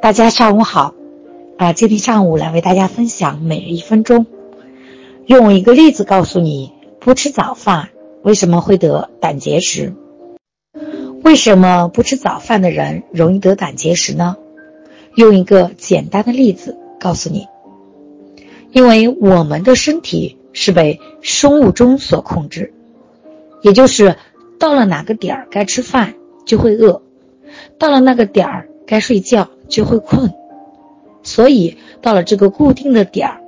大家上午好，啊，今天上午来为大家分享每日一分钟，用一个例子告诉你，不吃早饭为什么会得胆结石？为什么不吃早饭的人容易得胆结石呢？用一个简单的例子告诉你，因为我们的身体是被生物钟所控制，也就是到了哪个点儿该吃饭就会饿，到了那个点儿该睡觉。就会困，所以到了这个固定的点儿，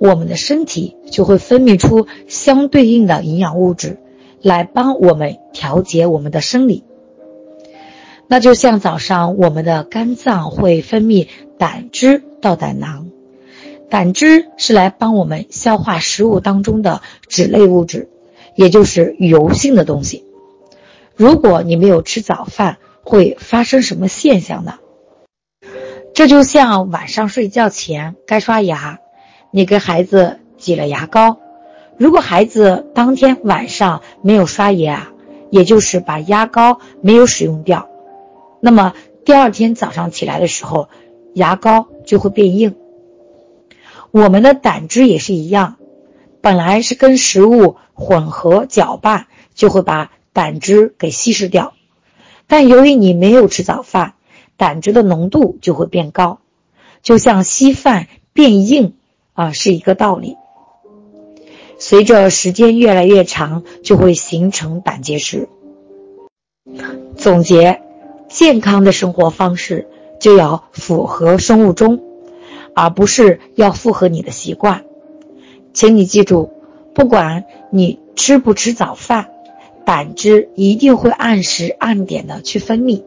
我们的身体就会分泌出相对应的营养物质，来帮我们调节我们的生理。那就像早上我们的肝脏会分泌胆汁到胆囊，胆汁是来帮我们消化食物当中的脂类物质，也就是油性的东西。如果你没有吃早饭，会发生什么现象呢？这就像晚上睡觉前该刷牙，你给孩子挤了牙膏，如果孩子当天晚上没有刷牙，也就是把牙膏没有使用掉，那么第二天早上起来的时候，牙膏就会变硬。我们的胆汁也是一样，本来是跟食物混合搅拌，就会把胆汁给稀释掉，但由于你没有吃早饭。胆汁的浓度就会变高，就像稀饭变硬啊，是一个道理。随着时间越来越长，就会形成胆结石。总结：健康的生活方式就要符合生物钟，而不是要符合你的习惯。请你记住，不管你吃不吃早饭，胆汁一定会按时按点的去分泌。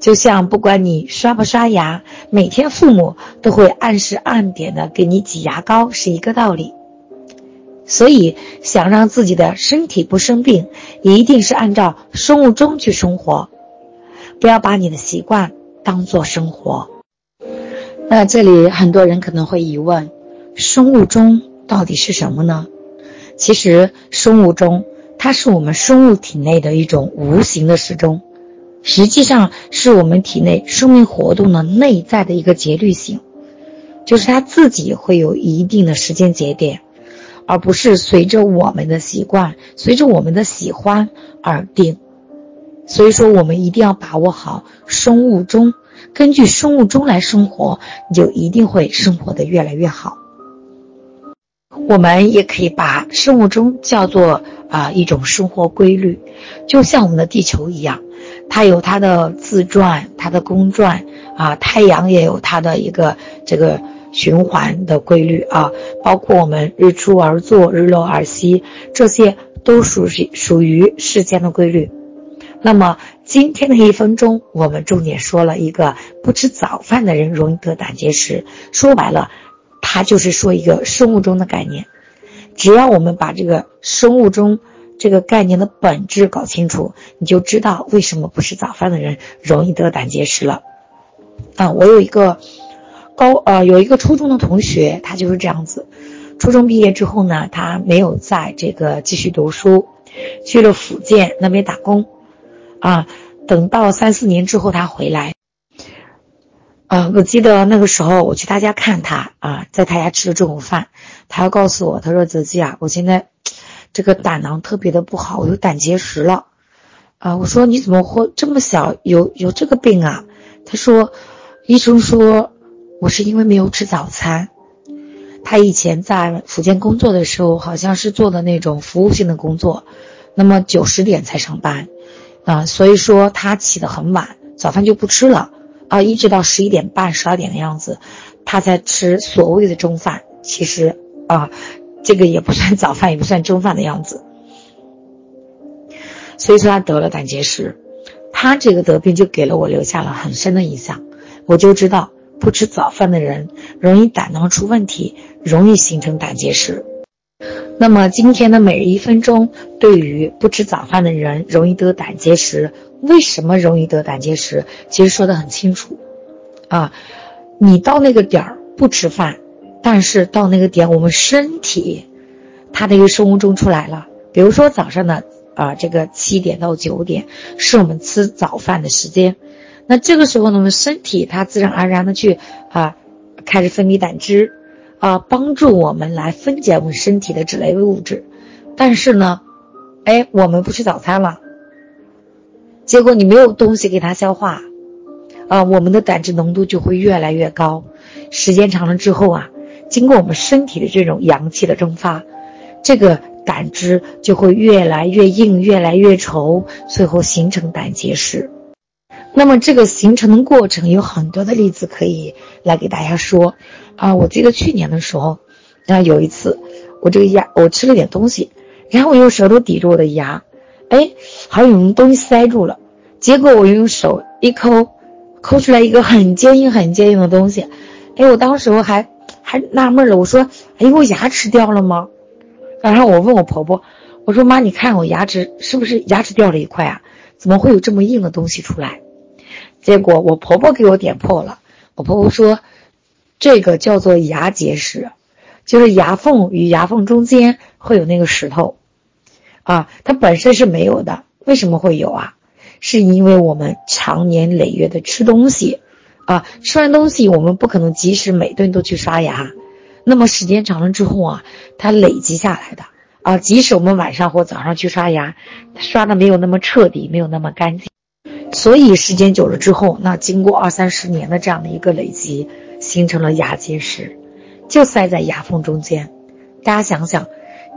就像不管你刷不刷牙，每天父母都会按时按点的给你挤牙膏，是一个道理。所以，想让自己的身体不生病，一定是按照生物钟去生活，不要把你的习惯当做生活。那这里很多人可能会疑问：生物钟到底是什么呢？其实，生物钟它是我们生物体内的一种无形的时钟。实际上是我们体内生命活动的内在的一个节律性，就是它自己会有一定的时间节点，而不是随着我们的习惯、随着我们的喜欢而定。所以说，我们一定要把握好生物钟，根据生物钟来生活，你就一定会生活的越来越好。我们也可以把生物钟叫做啊一种生活规律，就像我们的地球一样。它有它的自转，它的公转啊，太阳也有它的一个这个循环的规律啊，包括我们日出而作，日落而息，这些都属于属于世间的规律。那么今天的一分钟，我们重点说了一个不吃早饭的人容易得胆结石。说白了，它就是说一个生物钟的概念。只要我们把这个生物钟。这个概念的本质搞清楚，你就知道为什么不吃早饭的人容易得胆结石了。啊，我有一个高呃，有一个初中的同学，他就是这样子。初中毕业之后呢，他没有在这个继续读书，去了福建那边打工。啊，等到三四年之后他回来，啊，我记得那个时候我去他家看他啊，在他家吃了中午饭，他要告诉我，他说：“泽基啊，我现在。”这个胆囊特别的不好，我有胆结石了，啊，我说你怎么会这么小有有这个病啊？他说，医生说我是因为没有吃早餐。他以前在福建工作的时候，好像是做的那种服务性的工作，那么九十点才上班，啊，所以说他起得很晚，早饭就不吃了，啊，一直到十一点半、十二点的样子，他才吃所谓的中饭。其实啊。这个也不算早饭，也不算中饭的样子，所以说他得了胆结石。他这个得病就给了我留下了很深的印象，我就知道不吃早饭的人容易胆囊出问题，容易形成胆结石。那么今天的每日一分钟，对于不吃早饭的人容易得胆结石，为什么容易得胆结石？其实说的很清楚，啊，你到那个点儿不吃饭。但是到那个点，我们身体，它的一个生物钟出来了。比如说早上的啊，这个七点到九点是我们吃早饭的时间。那这个时候呢，我们身体它自然而然的去啊，开始分泌胆汁，啊，帮助我们来分解我们身体的脂类物质。但是呢，哎，我们不吃早餐了，结果你没有东西给它消化，啊，我们的胆汁浓度就会越来越高。时间长了之后啊，经过我们身体的这种阳气的蒸发，这个胆汁就会越来越硬，越来越稠，最后形成胆结石。那么这个形成的过程有很多的例子可以来给大家说啊，我记得去年的时候，啊有一次我这个牙我吃了点东西，然后我用舌头抵住我的牙，哎，好像有什么东西塞住了，结果我用手一抠，抠出来一个很坚硬很坚硬的东西，哎，我当时我还还纳闷了，我说，哎，我牙齿掉了吗？然后我问我婆婆，我说妈，你看我牙齿是不是牙齿掉了一块啊？怎么会有这么硬的东西出来？结果我婆婆给我点破了，我婆婆说，这个叫做牙结石，就是牙缝与牙缝中间会有那个石头，啊，它本身是没有的，为什么会有啊？是因为我们长年累月的吃东西，啊，吃完东西我们不可能及时每顿都去刷牙，那么时间长了之后啊，它累积下来的，啊，即使我们晚上或早上去刷牙，刷的没有那么彻底，没有那么干净。所以时间久了之后，那经过二三十年的这样的一个累积，形成了牙结石，就塞在牙缝中间。大家想想，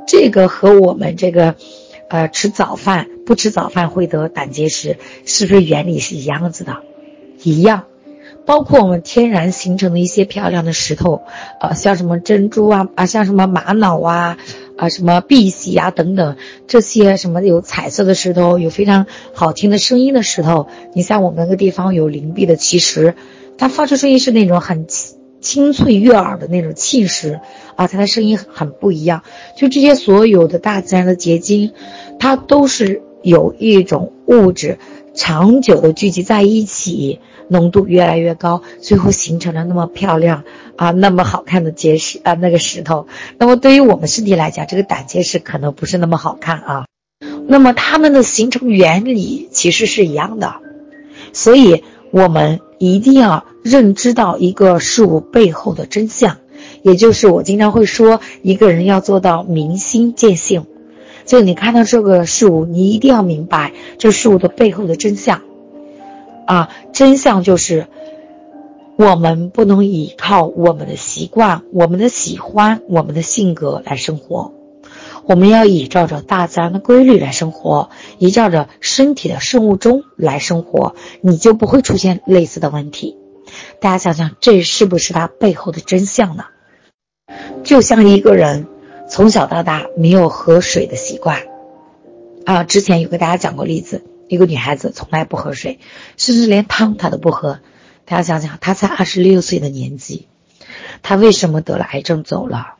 这个和我们这个，呃，吃早饭不吃早饭会得胆结石，是不是原理是一样子的？一样。包括我们天然形成的一些漂亮的石头，呃，像什么珍珠啊，啊，像什么玛瑙啊。啊，什么碧玺啊，等等，这些什么有彩色的石头，有非常好听的声音的石头。你像我们那个地方有灵璧的奇石，它发出声音是那种很清清脆悦耳的那种气石啊，它的声音很不一样。就这些所有的大自然的结晶，它都是有一种物质长久的聚集在一起。浓度越来越高，最后形成了那么漂亮啊，那么好看的结石啊，那个石头。那么对于我们身体来讲，这个胆结石可能不是那么好看啊。那么它们的形成原理其实是一样的，所以我们一定要认知到一个事物背后的真相，也就是我经常会说，一个人要做到明心见性。就你看到这个事物，你一定要明白这事物的背后的真相。啊，真相就是，我们不能依靠我们的习惯、我们的喜欢、我们的性格来生活，我们要依照着大自然的规律来生活，依照着身体的生物钟来生活，你就不会出现类似的问题。大家想想，这是不是它背后的真相呢？就像一个人从小到大没有喝水的习惯，啊，之前有给大家讲过例子。一个女孩子从来不喝水，甚至连汤她都不喝。大家想想，她才二十六岁的年纪，她为什么得了癌症走了，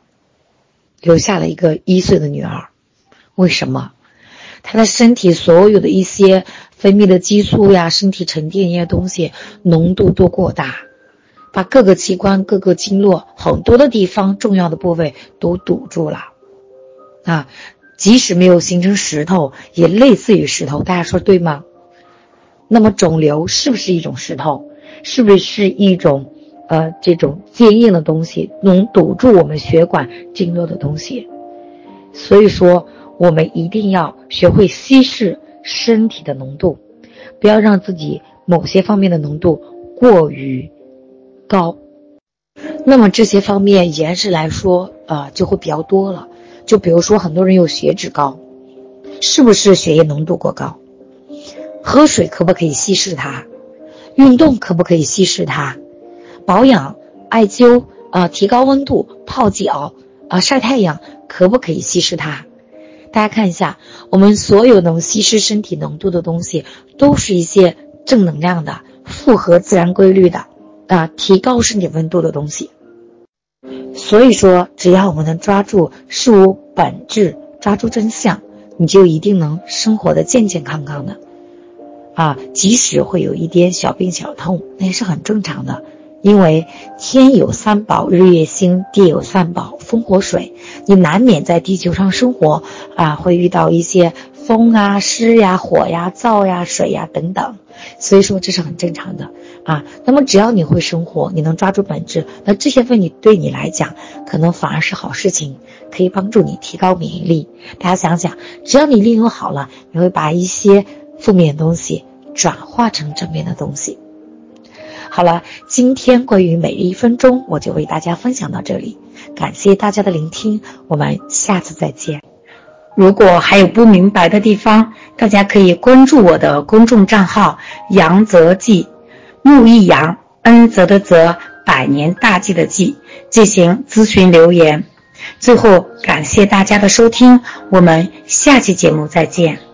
留下了一个一岁的女儿？为什么？她的身体所有的一些分泌的激素呀，身体沉淀一些东西浓度都过大，把各个器官、各个经络很多的地方重要的部位都堵住了，啊。即使没有形成石头，也类似于石头，大家说对吗？那么肿瘤是不是一种石头？是不是一种呃这种坚硬的东西，能堵住我们血管经络的东西？所以说，我们一定要学会稀释身体的浓度，不要让自己某些方面的浓度过于高。那么这些方面延时来说，呃，就会比较多了。就比如说，很多人有血脂高，是不是血液浓度过高？喝水可不可以稀释它？运动可不可以稀释它？保养、艾灸啊，提高温度、泡脚啊，晒太阳可不可以稀释它？大家看一下，我们所有能稀释身体浓度的东西，都是一些正能量的、符合自然规律的啊，提高身体温度的东西。所以说，只要我们能抓住事物本质，抓住真相，你就一定能生活的健健康康的，啊，即使会有一点小病小痛，那也是很正常的。因为天有三宝，日月星；地有三宝，风火水。你难免在地球上生活，啊，会遇到一些。风啊、湿呀、火呀、燥呀、水呀等等，所以说这是很正常的啊。那么只要你会生活，你能抓住本质，那这些问题对你来讲可能反而是好事情，可以帮助你提高免疫力。大家想想，只要你利用好了，你会把一些负面的东西转化成正面的东西。好了，今天关于每日一分钟，我就为大家分享到这里，感谢大家的聆听，我们下次再见。如果还有不明白的地方，大家可以关注我的公众账号“杨泽记”，木易阳，恩泽的泽，百年大计的计，进行咨询留言。最后，感谢大家的收听，我们下期节目再见。